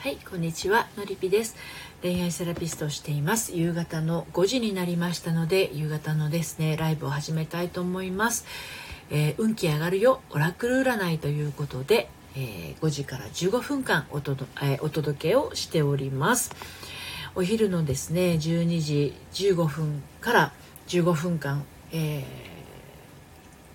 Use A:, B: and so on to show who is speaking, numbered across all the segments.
A: はいこんにちはのりぴです。恋愛セラピストをしています。夕方の5時になりましたので夕方のですねライブを始めたいと思います、えー、運気上がるよオラクル占いということで、えー、5時から15分間おとど、えー、お届けをしております。お昼のですね12時15分から15分間、えー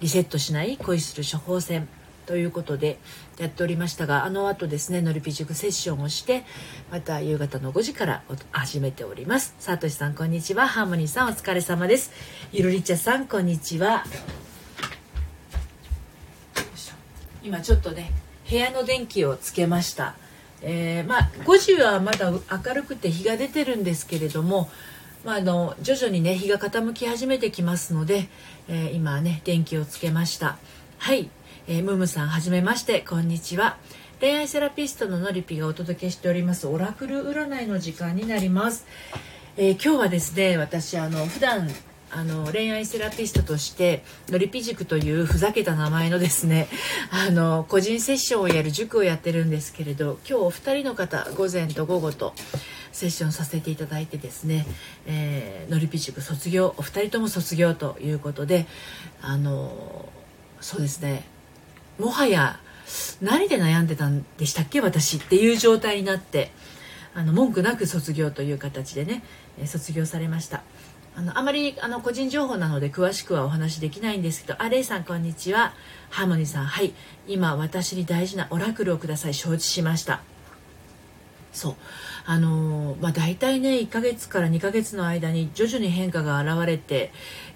A: リセットしない恋する処方箋ということでやっておりましたがあの後ですねのりぴ塾セッションをしてまた夕方の5時から始めております。さとしさんこんにちは。ハーモニーさんお疲れ様です。ゆるりちゃさんこんにちは。今ちょっとね部屋の電気をつけました。えー、まあ5時はまだ明るくて日が出てるんですけれどもまあ、あの徐々にね日が傾き始めてきますので、えー、今ね電気をつけました。はい。えー、ムムさんはじめまして。こんにちは。恋愛セラピストののりぴがお届けしております。オラクル占いの時間になります、えー、今日はですね私あの普段あの恋愛セラピストとしてのりぴ塾というふざけた名前のですね あの個人セッションをやる塾をやってるんですけれど今日お二人の方午前と午後とセッションさせていただいてですね、えー、のりぴ塾卒業お二人とも卒業ということであのそうですねもはや何で悩んでたんでしたっけ私っていう状態になってあの文句なく卒業という形でね卒業されました。あのあまりあの個人情報なので詳しくはお話できないんですけどあレイさんこんにちは。ハーモニーさんはい。今私に大事なオラクルをください。承知しました。そう。あのまあ大体ね1ヶ月から2ヶ月の間に徐々に変化が現れて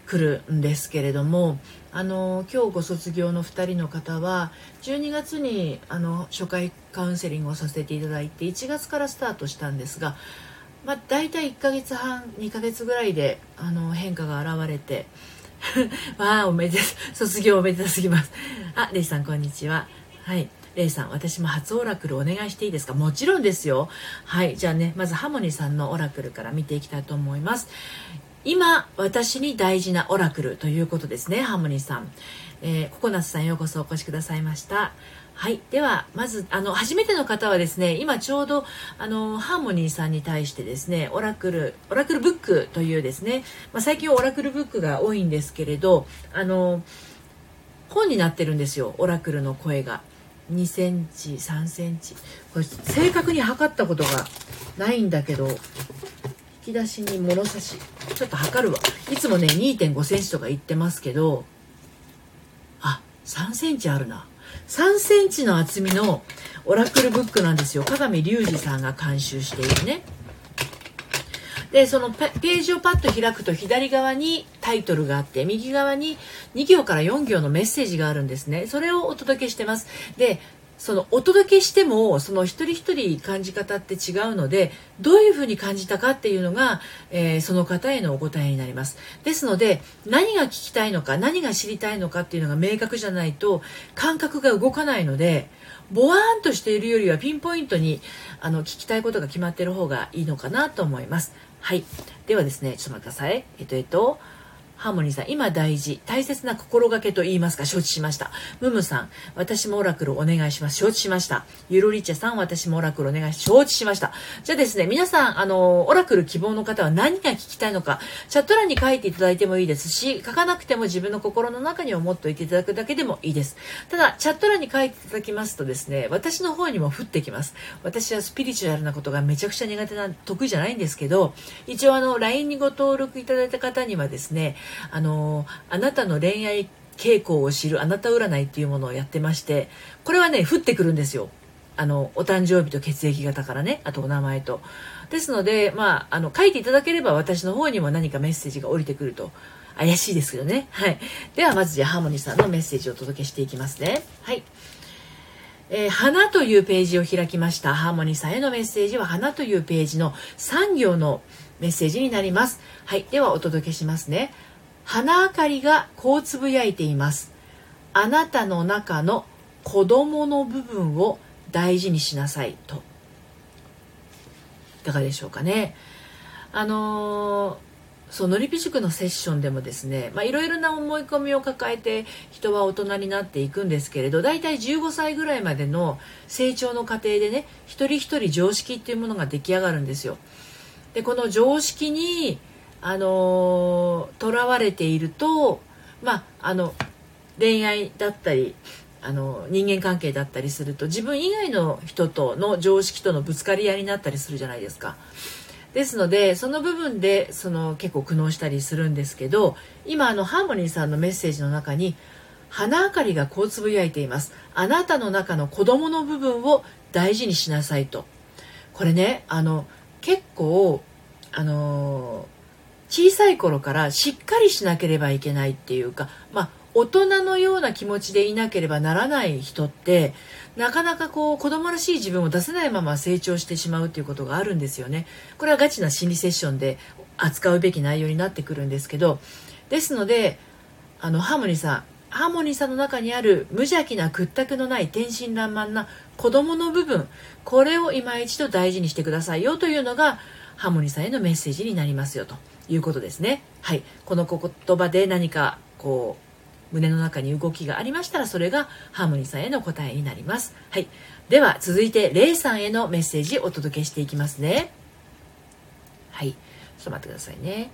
A: くるんですけれどもあの今日ご卒業の2人の方は12月にあの初回カウンセリングをさせていただいて1月からスタートしたんですが、まあ、大体1ヶ月半2ヶ月ぐらいであの変化が現れて わあおめで卒業おめでとうすぎます。あレイさんこんにちは。はい。レイさん私も初オラクルお願いしていいですか？もちろんですよ。はい。じゃあねまずハモニさんのオラクルから見ていきたいと思います。今私に大事なオラクルということですねハーモニーさん、えー、ココナツさんようこそお越しくださいました。はいではまずあの初めての方はですね今ちょうどあのハーモニーさんに対してですねオラクルオラクルブックというですね、まあ、最近オラクルブックが多いんですけれどあの本になってるんですよオラクルの声が。2センチ3センチ。これ正確に測ったことがないんだけどき出しに物差し。ちょっと測るわ。いつもね2.5センチとか言ってますけど。あ3センチあるな。3センチの厚みのオラクルブックなんですよ。鏡隆二さんが監修しているね。でそのページをパッと開くと左側にタイトルがあって右側に2行から4行のメッセージがあるんですね。それをお届けしてます。でそのお届けしてもその一人一人感じ方って違うのでどういうふうに感じたかっていうのが、えー、その方へのお答えになります。ですので何が聞きたいのか何が知りたいのかっていうのが明確じゃないと感覚が動かないのでボワーンとしているよりはピンポイントにあの聞きたいことが決まってる方がいいのかなと思います。はい。ではですねちょっと待ってください。えっとえっとハーモニーさん、今大事、大切な心がけと言いますか、承知しました。ムムさん、私もオラクルお願いします。承知しました。ゆるりちゃさん、私もオラクルお願いします、承知しました。じゃあですね、皆さん、あの、オラクル希望の方は何が聞きたいのか、チャット欄に書いていただいてもいいですし、書かなくても自分の心の中に思っておいていただくだけでもいいです。ただ、チャット欄に書いていただきますとですね、私の方にも降ってきます。私はスピリチュアルなことがめちゃくちゃ苦手な、得意じゃないんですけど、一応あの、LINE にご登録いただいた方にはですね、あのあなたの恋愛傾向を知るあなた占いっていうものをやってましてこれはね降ってくるんですよ。あのお誕生日と血液型からね。あとお名前と。ですのでまああの書いていただければ私の方にも何かメッセージが降りてくると。怪しいですけどね。はい。ではまずじゃあハーモニーさんのメッセージをお届けしていきますね。はい。えー、花というページを開きました。ハーモニーさんへのメッセージは花というページの3行のメッセージになります。はい。ではお届けしますね。花明かりがこうつぶやいています。あなたの中の子供の部分を大事にしなさいと。いかがでしょうかね。あのー、そうのりぴ塾のセッションでもですねいろいろな思い込みを抱えて人は大人になっていくんですけれど大体15歳ぐらいまでの成長の過程でね一人一人常識っていうものが出来上がるんですよ。でこの常識にあのとらわれているとまああの恋愛だったりあの人間関係だったりすると自分以外の人との常識とのぶつかり合いになったりするじゃないですか。ですのでその部分でその結構苦悩したりするんですけど今あのハーモニーさんのメッセージの中に花明かりがこうつぶやいていますあなたの中の子供の部分を大事にしなさいとこれねあの結構あの小さい頃からしっかりしなければいけないっていうかまあ大人のような気持ちでいなければならない人ってなかなかこう子供らしい自分を出せないまま成長してしまうっていうことがあるんですよね。これはガチな心理セッションで扱うべき内容になってくるんですけどですのであのハーモニーさんハーモニーさんの中にある無邪気な屈託のない天真爛漫な子供の部分これを今一度大事にしてくださいよというのがハーモニーさんへのメッセージになりますよということですね。はい、この言葉で何かこう胸の中に動きがありましたらそれがハーモニーさんへの答えになります。はい。では続いてレイさんへのメッセージお届けしていきますね。はい。ちょっと待ってくださいね。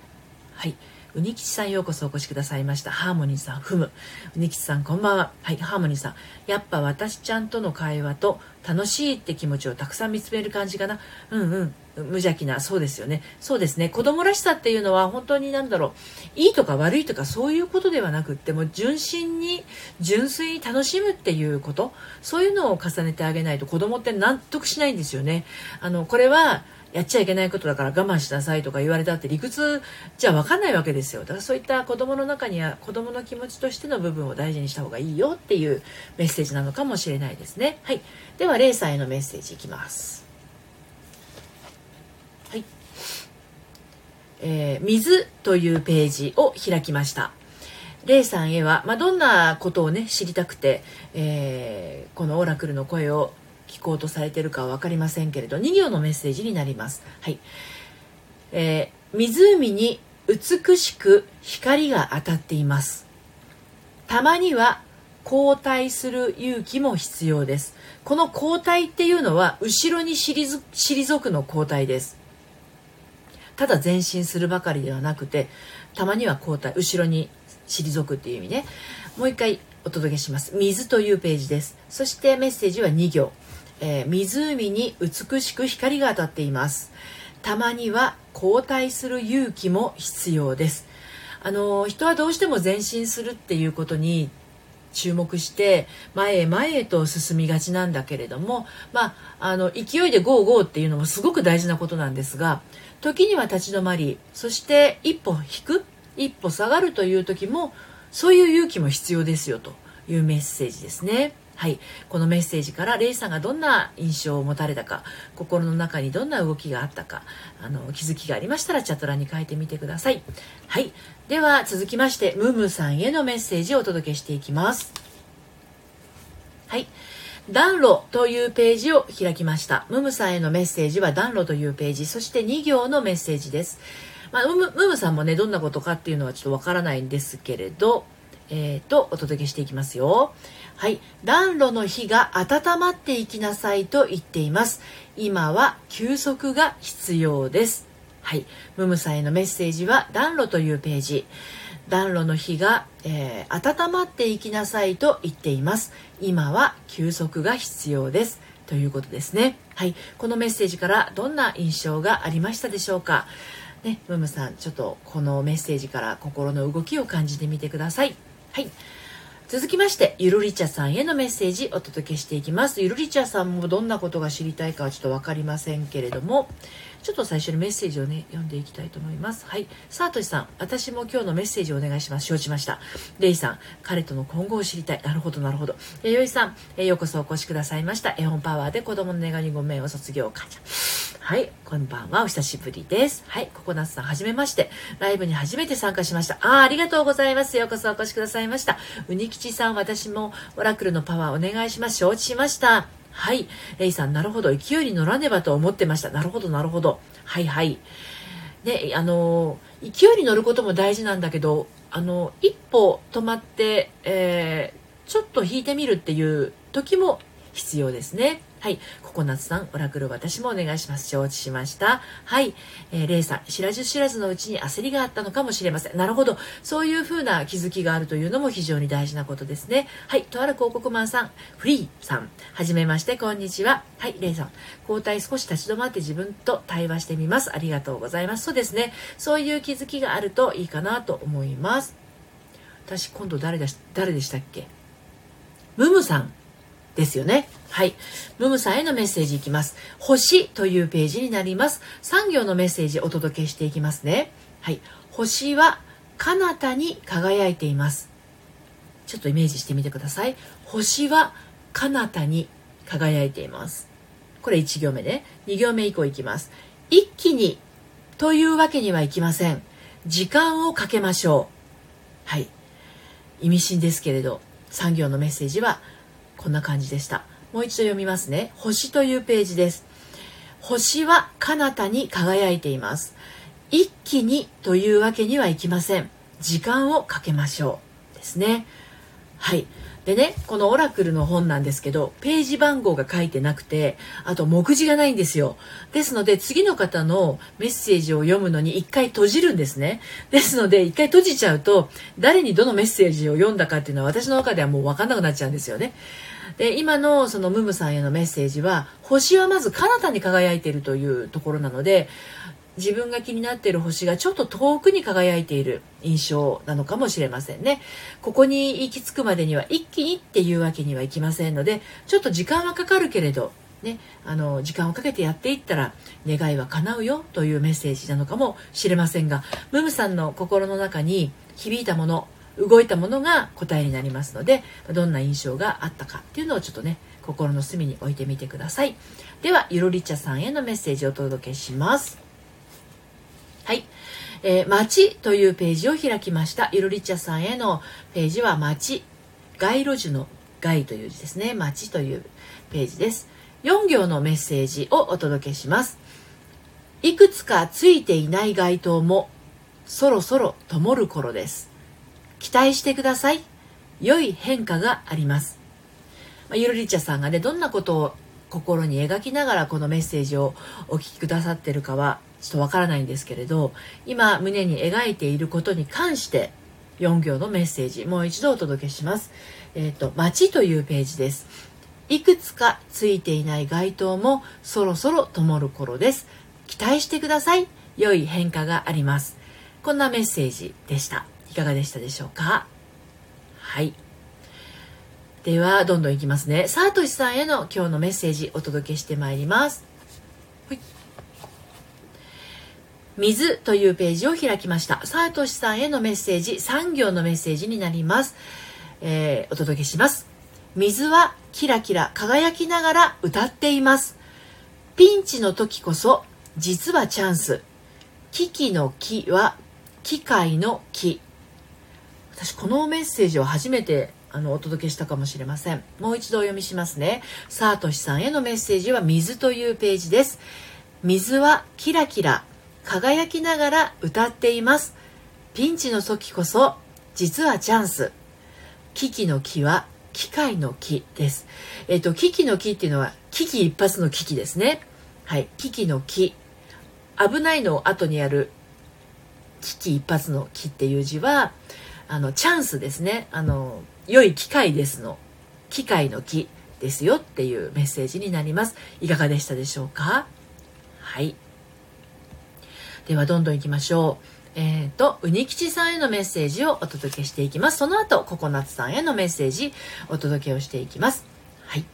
A: はい。うにきちさんようこそお越しくださいました。ハーモニーさん、ふむ。うにきちさんこんばんは。はい、ハーモニーさん。やっぱ私ちゃんとの会話と楽しいって気持ちをたくさん見つめる感じかな。うんうん。無邪気な、そうですよね。そうですね。子供らしさっていうのは本当になんだろう。いいとか悪いとかそういうことではなくっても純真に、純粋に楽しむっていうこと。そういうのを重ねてあげないと子供って納得しないんですよね。あの、これはやっちゃいけないことだから我慢しなさいとか言われたって理屈じゃ分かんないわけですよ。だからそういった子供の中には子供の気持ちとしての部分を大事にした方がいいよっていうメッセージなのかもしれないですね。はい。では0歳へのメッセージいきます。はい。えー、水というページを開きました。レイさんへは、まあ、どんなことをね知りたくて、えー、このオラクルの声を聞こうとされてるかは分かりませんけれど2行のメッセージになります。はいえー、湖に美しく光が当たっています。たまには交代する勇気も必要です。この交代っていうのは後ろに退くの交代です。ただ前進するばかりではなくてたまには交代後ろに退くっていう意味ねもう一回お届けします水というページですそしてメッセージは2行えー、湖に美しく光が当たっていますたまには交代する勇気も必要ですあの人はどうしても前進するっていうことに注目して前へ前へと進みがちなんだけれども、まあ、あの勢いでゴーゴーっていうのもすごく大事なことなんですが時には立ち止まりそして一歩引く一歩下がるという時もそういう勇気も必要ですよというメッセージですね。はい、このメッセージからレイさんがどんな印象を持たれたか心の中にどんな動きがあったかあの気づきがありましたらチャット欄に書いてみてください。はい、では続きましてムムさんへのメッセージをお届けしていきます。はい暖炉というページを開きました。ムムさんへのメッセージは暖炉というページ、そして2行のメッセージです。まあ、ムムムムさんもね、どんなことかっていうのはちょっとわからないんですけれど、えー、と、お届けしていきますよ。はい。暖炉の火が温まっていきなさいと言っています。今は休息が必要です。はい。ムムさんへのメッセージは暖炉というページ。暖炉の火が、えー、温まっていきなさいと言っています。今は休息が必要です。ということですね。はい。このメッセージからどんな印象がありましたでしょうか。ね、ムムさん、ちょっとこのメッセージから心の動きを感じてみてください。はい。続きまして、ゆるりちゃさんへのメッセージお届けしていきます。ゆるりちゃさんもどんなことが知りたいかはちょっと分かりませんけれども、ちょっと最初にメッセージをね、読んでいきたいと思います。はい。さあとしさん、私も今日のメッセージをお願いします。承知しました。レイさん、彼との今後を知りたい。なるほど、なるほど。えよいさん、えようこそお越しくださいました。絵本パワーで子供の願いにごめんを卒業感謝。はい、こんばんは。お久しぶりです。はい、ココナッツさん、はじめまして。ライブに初めて参加しました。ああ、ありがとうございます。ようこそお越しくださいました。うにきちさん、私もオラクルのパワーお願いします。承知しました。はい。レイさん、なるほど。勢いに乗らねばと思ってました。なるほど、なるほど。はいはい。ね、あの勢いに乗ることも大事なんだけどあの一歩止まって、えー、ちょっと引いてみるっていう時も必要ですね。はい。ココナッツさん、オラクル私もお願いします。承知しました。はい。えー、レイさん、知らず知らずのうちに焦りがあったのかもしれません。なるほど。そういう風な気づきがあるというのも非常に大事なことですね。はい。とある広告マンさん、フリーさん、はじめまして、こんにちは。はい。レイさん、交代少し立ち止まって自分と対話してみます。ありがとうございます。そうですね。そういう気づきがあるといいかなと思います。私、今度誰だし、誰でしたっけ？ムムさんですよね。はい。ムムさんへのメッセージいきます。星というページになります。産業のメッセージお届けしていきますね。はい。星は彼方に輝いています。ちょっとイメージしてみてください。星は彼方に輝いています。これ1行目ね。2行目以降いきます。一気にというわけにはいきません。時間をかけましょう。はい。意味深ですけれど、産業のメッセージはこんな感じでしたもう一度読みますね。星というページです。星は彼方に輝いています。一気にというわけにはいきません。時間をかけましょう。ですね。はい。でねこのオラクルの本なんですけどページ番号が書いてなくてあと目次がないんですよ。ですので次の方のメッセージを読むのに一回閉じるんですね。ですので一回閉じちゃうと誰にどのメッセージを読んだかっていうのは私の中ではもう分かんなくなっちゃうんですよね。で今のそのムムさんへのメッセージは星はまず彼方に輝いているというところなので自分が気になっている星がちょっと遠くに輝いている印象なのかもしれませんね。ここに行き着くまでには一気にっていうわけにはいきませんので、ちょっと時間はかかるけれど、ね、あの時間をかけてやっていったら願いは叶うよというメッセージなのかもしれませんが、ムムさんの心の中に響いたもの、動いたものが答えになりますのでどんな印象があったかっていうのをちょっとね心の隅に置いてみてくださいではゆろりちゃさんへのメッセージをお届けしますはい、えー、街というページを開きました。ゆろりちゃさんへのページは街街路樹の街という字ですね。街というページです。4行のメッセージをお届けします。いくつかついていない街灯もそろそろ灯る頃です。期待してください。良い変化があります、まあ、ゆるりちゃさんがねどんなことを心に描きながらこのメッセージをお聞きくださってるかはちょっとわからないんですけれど今胸に描いていることに関して4行のメッセージもう一度お届けします。えっ、ー、と「街」というページです。いくつかついていない街灯もそろそろ灯る頃です。期待してください。良い変化があります。こんなメッセージでした。いかがでしたでしょうか？はいではどんどんいきますねさとしさんへの今日のメッセージお届けしてまいりますはい水というページを開きました。さとしさんへのメッセージ3行のメッセージになります、えー、お届けします。水はキラキラ輝きながら歌っています。ピンチの時こそ実はチャンス。危機の木は機械の木。私このメッセージを初めてあのお届けしたかもしれません。もう一度お読みしますね。サートシさんへのメッセージは水というページです。水はキラキラ輝きながら歌っています。ピンチの時こそ実はチャンス。危機の木は機械の木です。えっ、と危機の木っていうのは危機一髪の危機ですね。はい。危機の木。危ないの後にある危機一髪の木っていう字はあのチャンスですね。あの良い機会ですの機会の木ですよっていうメッセージになります。いかがでしたでしょうか？はい。ではどんどんいきましょうえっ、ー、と、うにきちさんへのメッセージをお届けしていきます。その後、ココナッツさんへのメッセージお届けをしていきます。はい。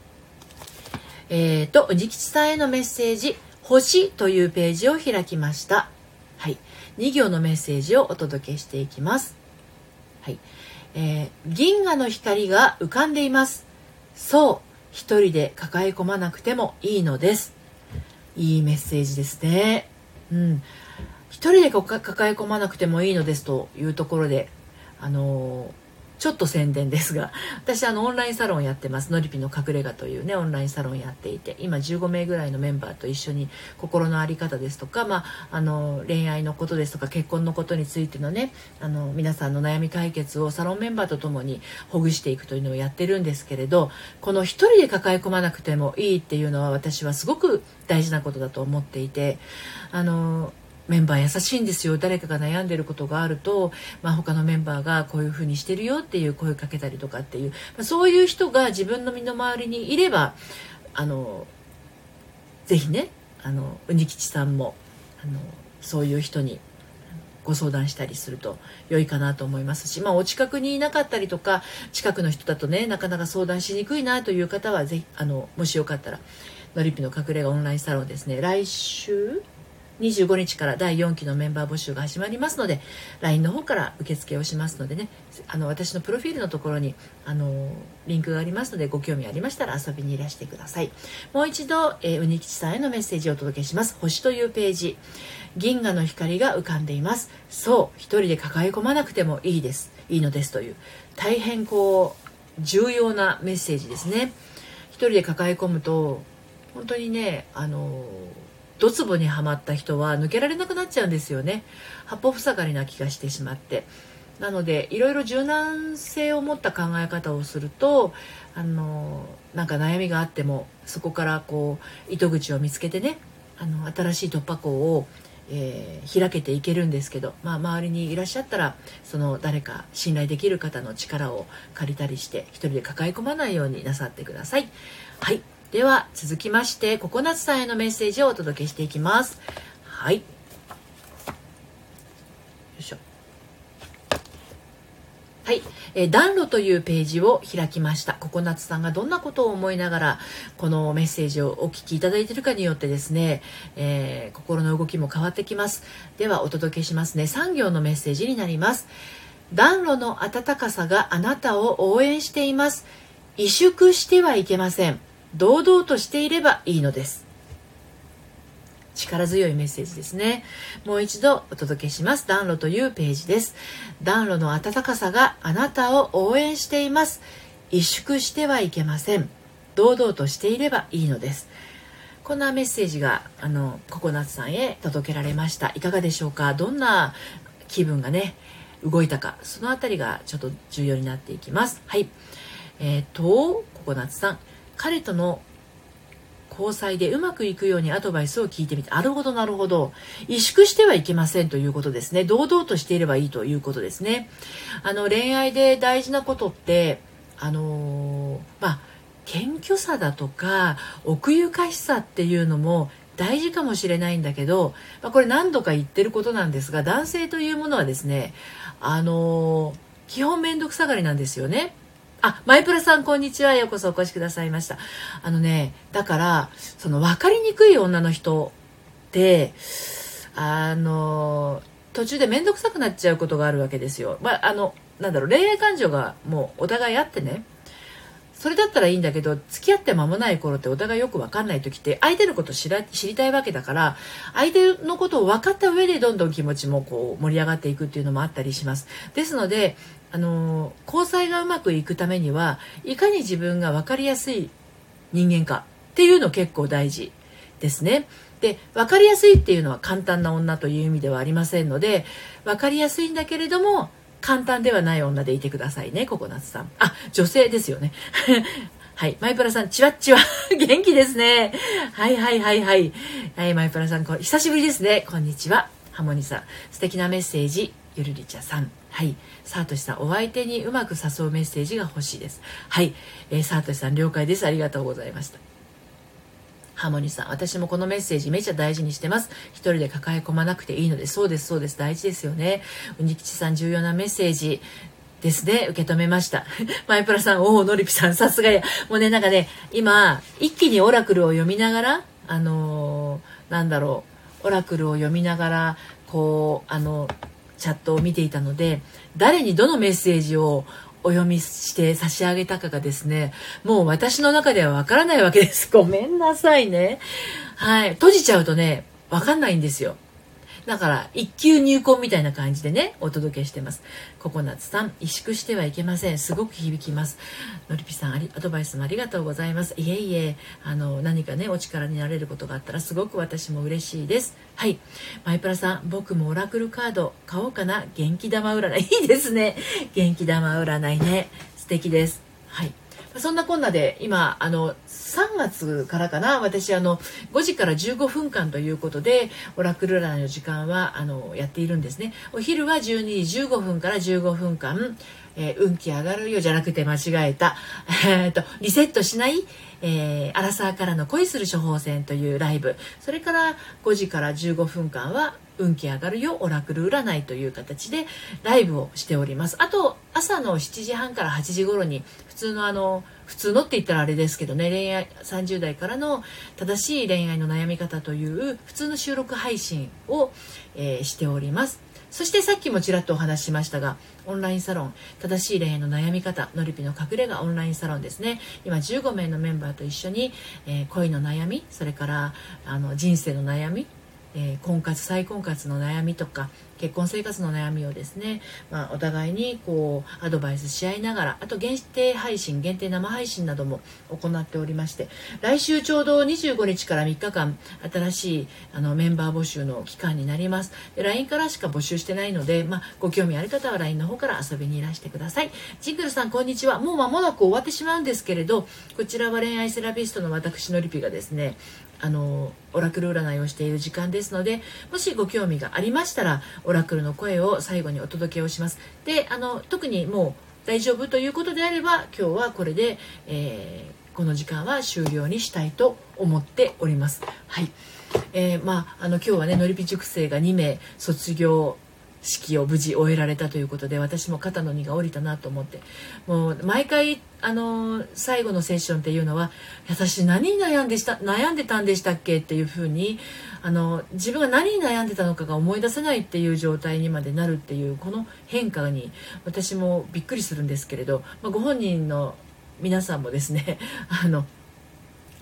A: えっ、ー、と、うにきちさんへのメッセージ、星というページを開きました。はい。2行のメッセージをお届けしていきます。はいえー、銀河の光が浮かんでいますそう一人で抱え込まなくてもいいのですいいメッセージですねうん一人で抱え込まなくてもいいのですというところであのちょっと宣伝ですが 私あのオンラインサロンやってます。のりぴの隠れ家というねオンラインサロンやっていて今15名ぐらいのメンバーと一緒に心の在り方ですとか、まあ、あの恋愛のことですとか結婚のことについてのねあの皆さんの悩み解決をサロンメンバーとともにほぐしていくというのをやってるんですけれどこの一人で抱え込まなくてもいいっていうのは私はすごく大事なことだと思っていてあのメンバー優しいんですよ。誰かが悩んでることがあると、まあ、他のメンバーがこういうふうにしてるよっていう声かけたりとかっていう、まあ、そういう人が自分の身の回りにいればあのぜひねあのうにきちさんもあのそういう人にご相談したりすると良いかなと思いますし、まあ、お近くにいなかったりとか近くの人だとねなかなか相談しにくいなという方はぜひあのもしよかったらのりぴの隠れ家オンラインサロンですね。来週25日から第4期のメンバー募集が始まりますので LINE の方から受付をしますのでねあの私のプロフィールのところにあのリンクがありますのでご興味ありましたら遊びにいらしてください。もう一度、えー、うにきちさんへのメッセージをお届けします。星というページ。銀河の光が浮かんでいます。そう一人で抱え込まなくてもいいです。いいのですという。大変こう重要なメッセージですね。一人で抱え込むと本当にねあのドツボにはまった人は抜けられなくなっちゃうんですよね。八方塞がりな気がしてしまって。なのでいろいろ柔軟性を持った考え方をするとあのなんか悩みがあってもそこからこう糸口を見つけてねあの新しい突破口を、えー、開けていけるんですけど、まあ、周りにいらっしゃったらその誰か信頼できる方の力を借りたりして一人で抱え込まないようになさってください。はい。では続きましてココナッツさんへのメッセージをお届けしていきます。はい。よいしょ。はい、えー、暖炉というページを開きました。ココナッツさんがどんなことを思いながらこのメッセージをお聞きいただいているかによってですね、えー、心の動きも変わってきます。ではお届けしますね。産業のメッセージになります。暖炉の暖かさがあなたを応援しています。萎縮してはいけません。堂々としていればいいのです。力強いメッセージですね。もう一度お届けします。暖炉というページです。暖炉の暖かさがあなたを応援しています。萎縮してはいけません。堂々としていればいいのです。こんなメッセージがあのココナッツさんへ届けられました。いかがでしょうか？どんな気分がね動いたか。そのあたりがちょっと重要になっていきます。はい。えっ、ー、とココナッツさん。彼との交際でうまくいくようにアドバイスを聞いてみて、なるほどなるほど。萎縮してはいけませんということですね。堂々としていればいいということですね。あの、恋愛で大事なことって、あの、まあ、謙虚さだとか、奥ゆかしさっていうのも大事かもしれないんだけど、まあ、これ何度か言ってることなんですが、男性というものはですね、あの、基本面倒くさがりなんですよね。あ、マイプラさん、こんにちは。ようこそお越しくださいました。あのね、だから、その分かりにくい女の人って、あの、途中で面倒くさくなっちゃうことがあるわけですよ。まあ、あの、なんだろう、恋愛感情がもうお互いあってね、それだったらいいんだけど付き合って間もない頃ってお互いよく分かんない時って相手のこと知ら知りたいわけだから相手のことを分かった上でどんどん気持ちもこう盛り上がっていくっていうのもあったりしますですのであの交際がうまくいくためにはいかに自分が分かりやすい人間かっていうの結構大事ですね。で分かりやすいっていうのは簡単な女という意味ではありませんので分かりやすいんだけれども簡単ではない女でいてくださいねココナッツさんあ女性ですよね はい。マイプラさん、チワッチワ。元気ですね。はいはいはいはい。はい、マイプラさん、こ久しぶりですね。こんにちは。ハモニさん。素敵なメッセージ。ゆるりちゃさん。はい。サートシさん、お相手にうまく誘うメッセージが欲しいです。はい。えー、サートシさん、了解です。ありがとうございました。ハーモニーさん、私もこのメッセージめちゃ大事にしてます。一人で抱え込まなくていいので、そうです、そうです、大事ですよね。うにきちさん、重要なメッセージ。ですね。受け止めました。マイプラさん、おお、のりぴさん、さすがや。もうね、なんかね、今、一気にオラクルを読みながら、あのー、なんだろう、オラクルを読みながら、こう、あの、チャットを見ていたので誰にどのメッセージをお読みして差し上げたかがですねもう私の中ではわからないわけです。ごめんなさいね。はい。閉じちゃうとねわかんないんですよ。だから一級入魂みたいな感じでねお届けしてます。ココナッツさん萎縮してはいけません。すごく響きます。のりぴさんアドバイスもありがとうございます。いえいえあの何かねお力になれることがあったらすごく私も嬉しいです。はい。マイプラさん僕もオラクルカード買おうかな。元気玉占い。いいですね。元気玉占いね。素敵です。はい。そんなこんなで今あの3月からかな。私あの5時から15分間ということでオラクル占いの時間はあのやっているんですね。お昼は12時15分から15分間、えー、運気上がるよじゃなくて間違えた、えーと、リセットしない、えー、アラサーからの恋する処方箋というライブ。それから5時から15分間は運気上がるよオラクル占いという形でライブをしております。あと朝の7時半から8時頃に普通のあの普通のって言ったらあれですけどね恋愛30代からの正しい恋愛の悩み方という普通の収録配信を、えー、しております。そしてさっきもちらっとお話ししましたがオンラインサロン正しい恋愛の悩み方のりぴの隠れ家オンラインサロンですね。今15名のメンバーと一緒に、えー、恋の悩みそれからあの人生の悩みえー、婚活再婚活の悩みとか結婚生活の悩みをですね、まあ、お互いにこうアドバイスし合いながらあと限定配信限定生配信なども行っておりまして来週ちょうど25日から3日間新しいあのメンバー募集の期間になります。で LINE からしか募集してないので、まあ、ご興味ある方は LINE の方から遊びにいらしてください。ジングルさんこんにちは。もう間もなく終わってしまうんですけれどこちらは恋愛セラピストの私のりぴがですねあのオラクル占いをしている時間ですのでもしご興味がありましたらオラクルの声を最後にお届けをします。であの特にもう大丈夫ということであれば今日はこれで、えー、この時間は終了にしたいと思っております。はい。えー、まああの今日はねのりぴ塾生が2名卒業式を無事終えられたということで私も肩の荷が下りたなと思って。もう毎回あの最後のセッションっていうのは私何に悩んでした悩んでたんでしたっけ？っていうふうにあの自分が何に悩んでたのかが思い出せないっていう状態にまでなるっていうこの変化に私もびっくりするんですけれど、まあ、ご本人の皆さんもですね あの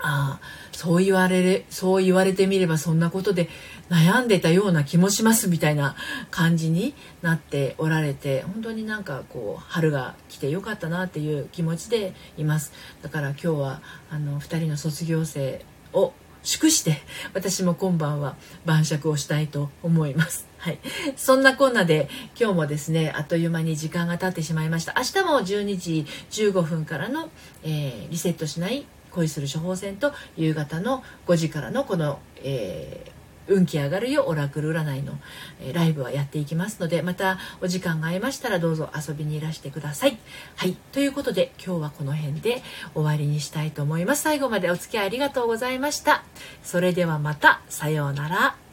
A: ああそう言われそう言われてみればそんなことで悩んでたような気もしますみたいな感じになっておられて本当になんかこう春が来てよかったなっていう気持ちでいます。だから今日はあの2人の卒業生を祝して私も今晩は晩酌をしたいと思います。はい、そんなこんなで今日もですねあっという間に時間が経ってしまいました。明日も12時15分からの、えー、リセットしない恋する処方箋と夕方の5時からのこの、えー運気上がるよオラクル占いの、えライブはやっていきますのでまたお時間が合いましたらどうぞ遊びにいらしてください。はいということで今日はこの辺で終わりにしたいと思います。最後までお付き合いありがとうございました。それではまたさようなら。